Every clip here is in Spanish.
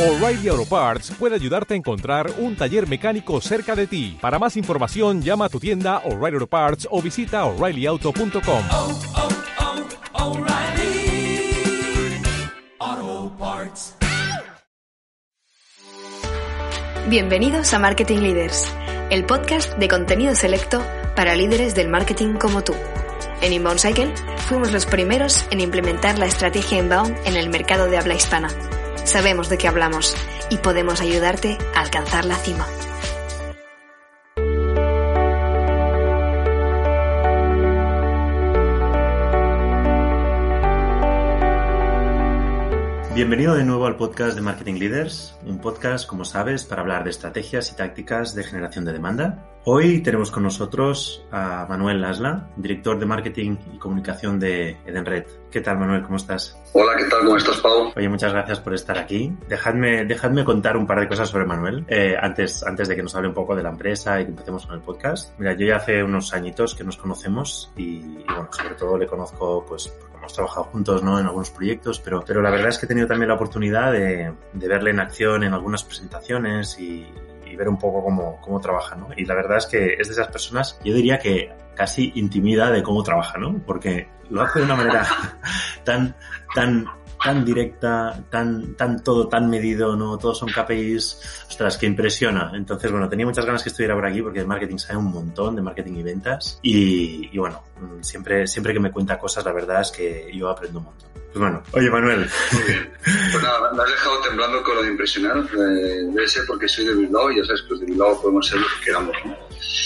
O'Reilly Auto Parts puede ayudarte a encontrar un taller mecánico cerca de ti. Para más información, llama a tu tienda O'Reilly Auto Parts o visita oreillyauto.com. oh, oh, Parts. Bienvenidos a Marketing Leaders, el podcast de contenido selecto para líderes del marketing como tú. En Inbound Cycle fuimos los primeros en implementar la estrategia inbound en el mercado de habla hispana. Sabemos de qué hablamos y podemos ayudarte a alcanzar la cima. Bienvenido de nuevo al podcast de Marketing Leaders, un podcast, como sabes, para hablar de estrategias y tácticas de generación de demanda. Hoy tenemos con nosotros a Manuel Lasla, director de marketing y comunicación de Edenred. ¿Qué tal, Manuel? ¿Cómo estás? Hola, ¿qué tal? ¿Cómo estás, Pau? Oye, muchas gracias por estar aquí. Dejadme, dejadme contar un par de cosas sobre Manuel eh, antes, antes de que nos hable un poco de la empresa y que empecemos con el podcast. Mira, yo ya hace unos añitos que nos conocemos y, y bueno, sobre todo le conozco pues hemos trabajado juntos ¿no? en algunos proyectos, pero, pero la verdad es que he tenido también la oportunidad de, de verle en acción en algunas presentaciones y, y ver un poco cómo, cómo trabaja, ¿no? Y la verdad es que es de esas personas, yo diría que casi intimida de cómo trabaja, ¿no? Porque lo hace de una manera tan, tan, tan directa, tan, tan todo tan medido, ¿no? Todos son KPIs, ostras, que impresiona. Entonces, bueno, tenía muchas ganas que estuviera por aquí porque de marketing sabe un montón, de marketing y ventas. Y, y bueno, siempre, siempre que me cuenta cosas, la verdad es que yo aprendo un montón. Pues bueno, oye Manuel. Me has dejado temblando con lo de impresionar. Eh, debe ser porque soy de Bilbao y ya sabes que los de Bilbao podemos ser lo que queramos, ¿no?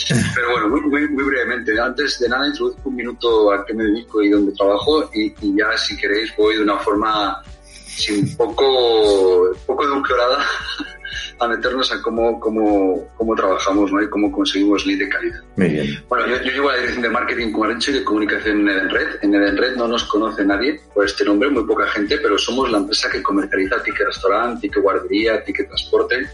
Pero bueno, muy, muy, muy brevemente. Antes de nada, introduzco un minuto a qué me dedico y dónde trabajo y, y ya, si queréis, voy de una forma sin poco, poco edulcorada a meternos a cómo, cómo, cómo trabajamos ¿no? y cómo conseguimos lead de calidad. Muy bien. Bueno, yo, yo llevo la dirección de marketing, como he dicho, y de comunicación en Edenred. En Edenred no nos conoce nadie por este nombre, muy poca gente, pero somos la empresa que comercializa ticket restaurante, ticket guardería, ticket transporte.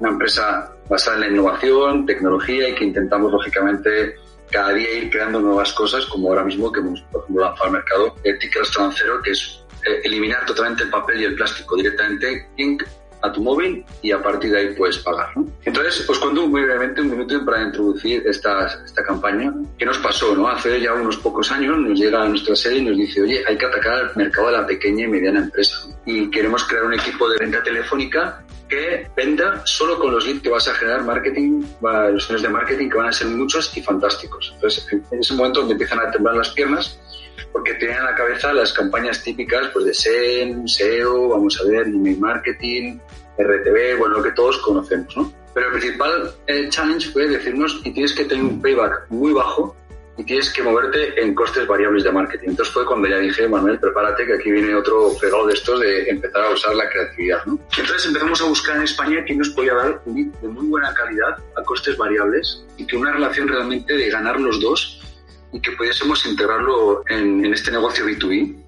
Una empresa basada en la innovación, tecnología y que intentamos, lógicamente, cada día ir creando nuevas cosas, como ahora mismo que hemos, por ejemplo, lanzado al mercado el ticket restaurante cero, que es eh, eliminar totalmente el papel y el plástico directamente en a tu móvil y a partir de ahí puedes pagar. ¿no? Entonces, os cuento muy brevemente un minuto para introducir esta, esta campaña. ¿Qué nos pasó? ¿no? Hace ya unos pocos años nos llega a nuestra sede y nos dice, oye, hay que atacar el mercado de la pequeña y mediana empresa. Y queremos crear un equipo de venta telefónica que venda solo con los leads que vas a generar marketing, los años de marketing que van a ser muchos y fantásticos. Entonces, en ese momento donde empiezan a temblar las piernas, porque tenían en la cabeza las campañas típicas pues de SEM, SEO, vamos a ver, email marketing, RTV, bueno, lo que todos conocemos, ¿no? Pero el principal eh, challenge fue decirnos y tienes que tener un payback muy bajo y tienes que moverte en costes variables de marketing. Entonces fue cuando ya dije, Manuel, prepárate que aquí viene otro fregado de estos de empezar a usar la creatividad, ¿no? Entonces empezamos a buscar en España quién nos podía dar un lead de muy buena calidad a costes variables y que una relación realmente de ganar los dos y que pudiésemos integrarlo en, en este negocio B2B.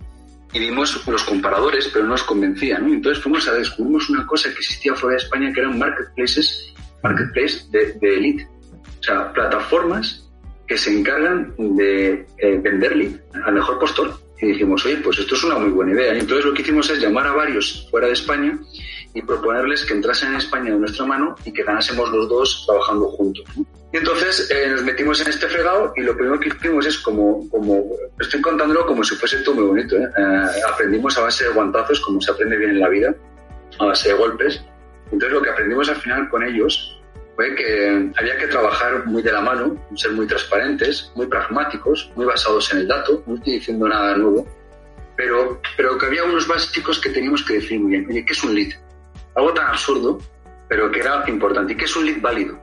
Y vimos los comparadores, pero no nos convencían. ¿no? Entonces fuimos a descubrimos una cosa que existía fuera de España, que eran marketplaces, marketplace de, de elite. O sea, plataformas que se encargan de eh, vender al mejor postor. Y dijimos, oye, pues esto es una muy buena idea. Y entonces lo que hicimos es llamar a varios fuera de España y proponerles que entrasen en España de nuestra mano y que ganásemos los dos trabajando juntos. ¿no? Y entonces eh, nos metimos en este fregado y lo primero que hicimos es como, como estoy contándolo como si fuese todo muy bonito. ¿eh? Eh, aprendimos a base de guantazos, como se aprende bien en la vida, a base de golpes. Entonces lo que aprendimos al final con ellos fue que había que trabajar muy de la mano, ser muy transparentes, muy pragmáticos, muy basados en el dato, no estoy diciendo nada nuevo, pero, pero que había unos básicos que teníamos que decir muy bien. Oye, ¿qué es un lead? Algo tan absurdo, pero que era importante. ¿Y qué es un lead válido?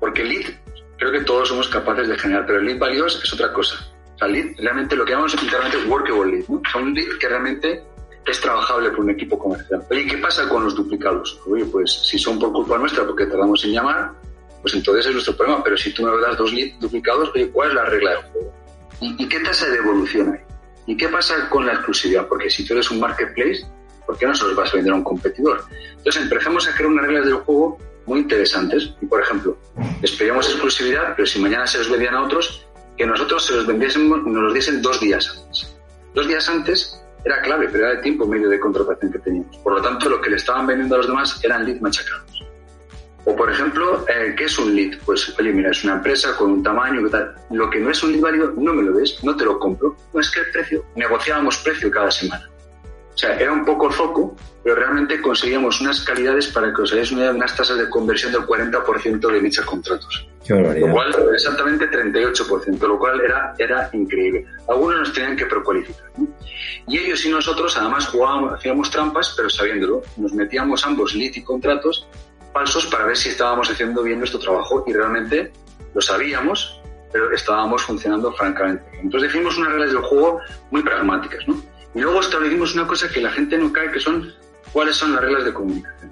Porque el lead creo que todos somos capaces de generar, pero el lead válido es otra cosa. O sea, lead realmente lo que llamamos literalmente es workable lead, ¿no? O sea, un lead que realmente es trabajable por un equipo comercial. Oye, ¿qué pasa con los duplicados? Oye, pues si son por culpa nuestra porque tardamos en llamar, pues entonces es nuestro problema. Pero si tú me das dos leads duplicados, oye, ¿cuál es la regla del juego? ¿Y, ¿Y, qué tasa de evolución hay? ¿Y qué pasa con la exclusividad? Porque si tú eres un marketplace, ¿por qué no se los vas a vender a un competidor? Entonces empezamos a crear unas reglas del juego muy interesantes. Y, por ejemplo, les exclusividad, pero si mañana se los vendían a otros, que nosotros se los vendiésemos, nos los diesen dos días antes. Dos días antes era clave, pero era de tiempo medio de contratación que teníamos. Por lo tanto, lo que le estaban vendiendo a los demás eran leads machacados. O, por ejemplo, eh, ¿qué es un lead? Pues, oye, mira, es una empresa con un tamaño, tal. Lo que no es un lead válido, no me lo des, no te lo compro. No es que el precio, negociábamos precio cada semana. O sea, era un poco el foco, pero realmente conseguíamos unas calidades para que os hagáis una unas tasas de conversión del 40% de dichos contratos. Qué. Lo cual, exactamente 38%, lo cual era, era increíble. Algunos nos tenían que precualificar. ¿no? Y ellos y nosotros, además, jugábamos, hacíamos trampas, pero sabiéndolo. Nos metíamos ambos lead y contratos falsos para ver si estábamos haciendo bien nuestro trabajo y realmente lo sabíamos, pero estábamos funcionando francamente. Entonces definimos unas reglas del juego muy pragmáticas, ¿no? Y luego establecimos una cosa que la gente no cae, que son cuáles son las reglas de comunicación.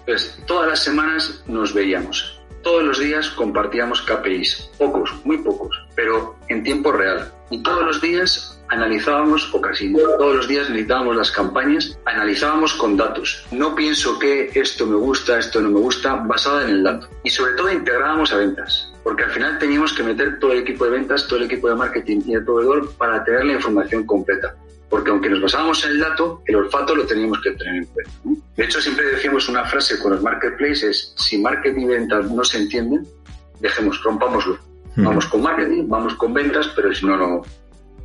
Entonces, todas las semanas nos veíamos. Todos los días compartíamos KPIs. Pocos, muy pocos, pero en tiempo real. Y todos los días analizábamos, o casi todos los días analizábamos las campañas, analizábamos con datos. No pienso que esto me gusta, esto no me gusta, basada en el dato. Y sobre todo integrábamos a ventas, porque al final teníamos que meter todo el equipo de ventas, todo el equipo de marketing y el proveedor para tener la información completa. Porque aunque nos basábamos en el dato, el olfato lo teníamos que tener en cuenta. ¿no? De hecho, siempre decimos una frase con los marketplaces, si marketing y ventas no se entienden, dejemos, rompámoslo. Vamos con marketing, vamos con ventas, pero si no, no,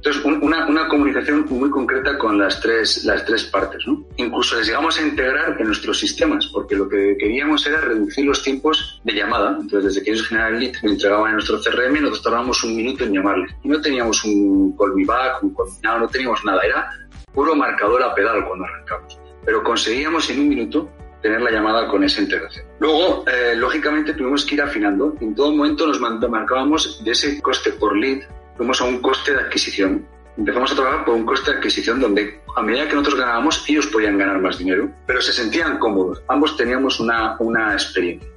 entonces, un, una, una, comunicación muy concreta con las tres, las tres partes. Incluso les llegamos a integrar en nuestros sistemas, porque lo que queríamos era reducir los tiempos de llamada. Entonces, desde que ellos generaban el lead, lo entregaban en nuestro CRM, nosotros tardábamos un minuto en llamarles. Y no teníamos un call me back, un call now, no teníamos nada. Era puro marcador a pedal cuando arrancamos. Pero conseguíamos en un minuto tener la llamada con esa integración. Luego, eh, lógicamente, tuvimos que ir afinando. En todo momento nos marcábamos de ese coste por lead fuimos a un coste de adquisición. Empezamos a trabajar por un coste de adquisición donde a medida que nosotros ganábamos, ellos podían ganar más dinero, pero se sentían cómodos. Ambos teníamos una, una experiencia.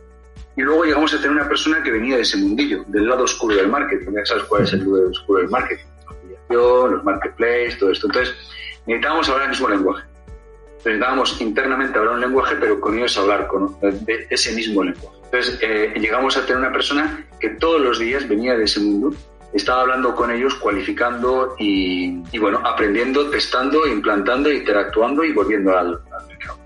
Y luego llegamos a tener una persona que venía de ese mundillo, del lado oscuro del marketing. Ya sabes cuál es el lado oscuro del marketing. Los marketplaces, todo esto. Entonces, necesitábamos hablar el mismo lenguaje. Necesitábamos internamente hablar un lenguaje, pero con ellos hablar con, de ese mismo lenguaje. Entonces, eh, llegamos a tener una persona que todos los días venía de ese mundo estaba hablando con ellos, cualificando y, y, bueno, aprendiendo, testando, implantando, interactuando y volviendo al, al mercado.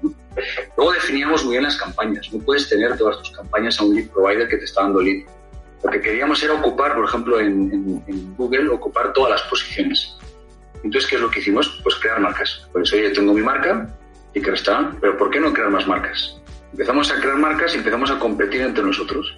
Luego definíamos muy bien las campañas. No puedes tener todas tus campañas a un lead provider que te está dando lead. Lo que queríamos era ocupar, por ejemplo, en, en, en Google, ocupar todas las posiciones. Entonces, ¿qué es lo que hicimos? Pues crear marcas. Por eso yo tengo mi marca y que está, pero ¿por qué no crear más marcas? Empezamos a crear marcas y empezamos a competir entre nosotros.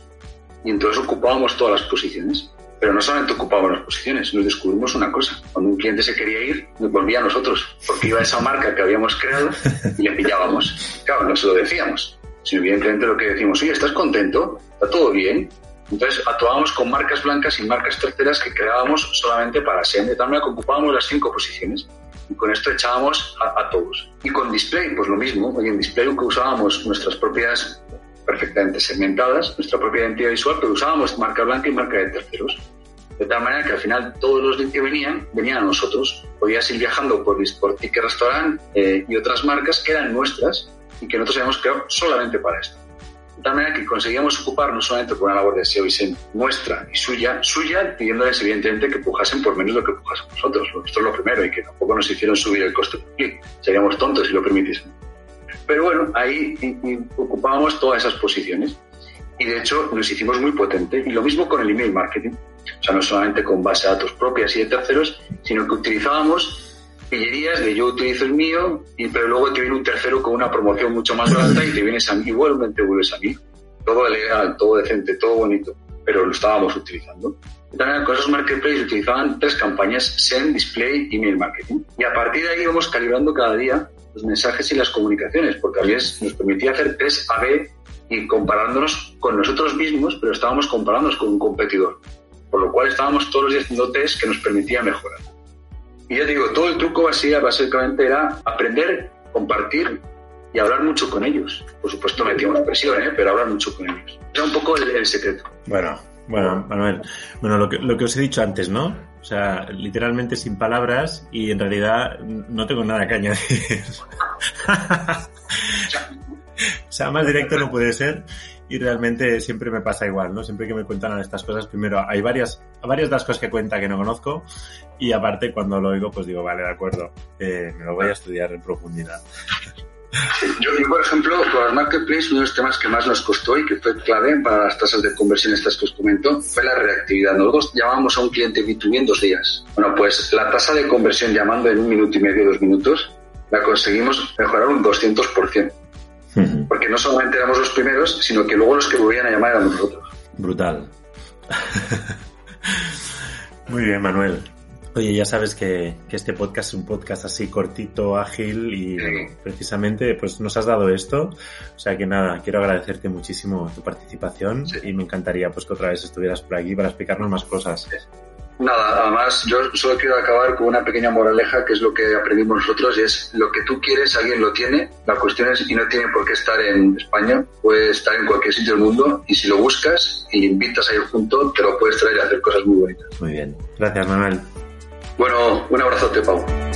Y entonces ocupábamos todas las posiciones. Pero no solamente ocupábamos las posiciones, nos descubrimos una cosa. Cuando un cliente se quería ir, volvía a nosotros, porque iba a esa marca que habíamos creado y le pillábamos. Claro, no se lo decíamos, sino evidentemente lo que decimos, oye, ¿estás contento? ¿Está todo bien? Entonces actuábamos con marcas blancas y marcas terceras que creábamos solamente para SEM, de tal manera que ocupábamos las cinco posiciones. Y con esto echábamos a, a todos. Y con display, pues lo mismo. Oye, en display usábamos nuestras propias perfectamente segmentadas, nuestra propia identidad visual, pero usábamos marca blanca y marca de terceros. De tal manera que al final todos los que venían, venían a nosotros. Podías ir viajando por, por Ticket Restaurant eh, y otras marcas que eran nuestras y que nosotros habíamos creado solamente para esto. De tal manera que conseguíamos ocupar no solamente por una labor de SEO y SEM nuestra y suya, suya pidiéndoles evidentemente que pujasen por menos lo que pujasen nosotros. Esto es lo primero y que tampoco nos hicieron subir el coste. Seríamos tontos si lo permitiesen. Pero bueno, ahí ocupábamos todas esas posiciones. Y de hecho nos hicimos muy potente. Y lo mismo con el email marketing. O sea, no solamente con base a datos propias y de terceros, sino que utilizábamos pillerías de yo utilizo el mío, y, pero luego te viene un tercero con una promoción mucho más barata y te vienes a mí, igualmente vuelves a mí. Todo legal, todo decente, todo bonito, pero lo estábamos utilizando. También con esos marketplaces utilizaban tres campañas, SEM, Display Email Marketing. Y a partir de ahí íbamos calibrando cada día los mensajes y las comunicaciones, porque a veces nos permitía hacer test A-B y comparándonos con nosotros mismos, pero estábamos comparándonos con un competidor. Por lo cual estábamos todos los días haciendo test que nos permitía mejorar. Y ya digo, todo el truco así básicamente era aprender, compartir y hablar mucho con ellos. Por supuesto metíamos presión, ¿eh? pero hablar mucho con ellos. Era un poco el, el secreto. Bueno, bueno, Manuel, bueno, lo que, lo que os he dicho antes, ¿no? O sea, literalmente sin palabras y en realidad no tengo nada que añadir. o sea, más directo no puede ser. y realmente siempre me pasa igual, ¿no? Siempre que me cuentan estas cosas, primero hay varias, varias las cosas que cuenta que no conozco y aparte cuando lo oigo pues digo, vale, de acuerdo, eh, me lo voy a estudiar en profundidad. Yo, yo, por ejemplo, con el marketplace, uno de los temas que más nos costó y que fue clave para las tasas de conversión estas que os comento fue la reactividad. Nosotros llamábamos a un cliente B2B en dos días. Bueno, pues la tasa de conversión llamando en un minuto y medio, dos minutos, la conseguimos mejorar un 200%. Porque no solamente éramos los primeros, sino que luego los que volvían a llamar eran nosotros. Brutal. Muy bien, Manuel. Oye, ya sabes que, que, este podcast es un podcast así cortito, ágil y bueno, precisamente pues nos has dado esto. O sea que nada, quiero agradecerte muchísimo tu participación sí. y me encantaría pues que otra vez estuvieras por aquí para explicarnos más cosas. Nada, además yo solo quiero acabar con una pequeña moraleja que es lo que aprendimos nosotros y es lo que tú quieres, alguien lo tiene. La cuestión es, y no tiene por qué estar en España, puede estar en cualquier sitio del mundo y si lo buscas y invitas a ir junto, te lo puedes traer y hacer cosas muy bonitas. Muy bien. Gracias, Manuel. Bueno, un abrazote, Pau.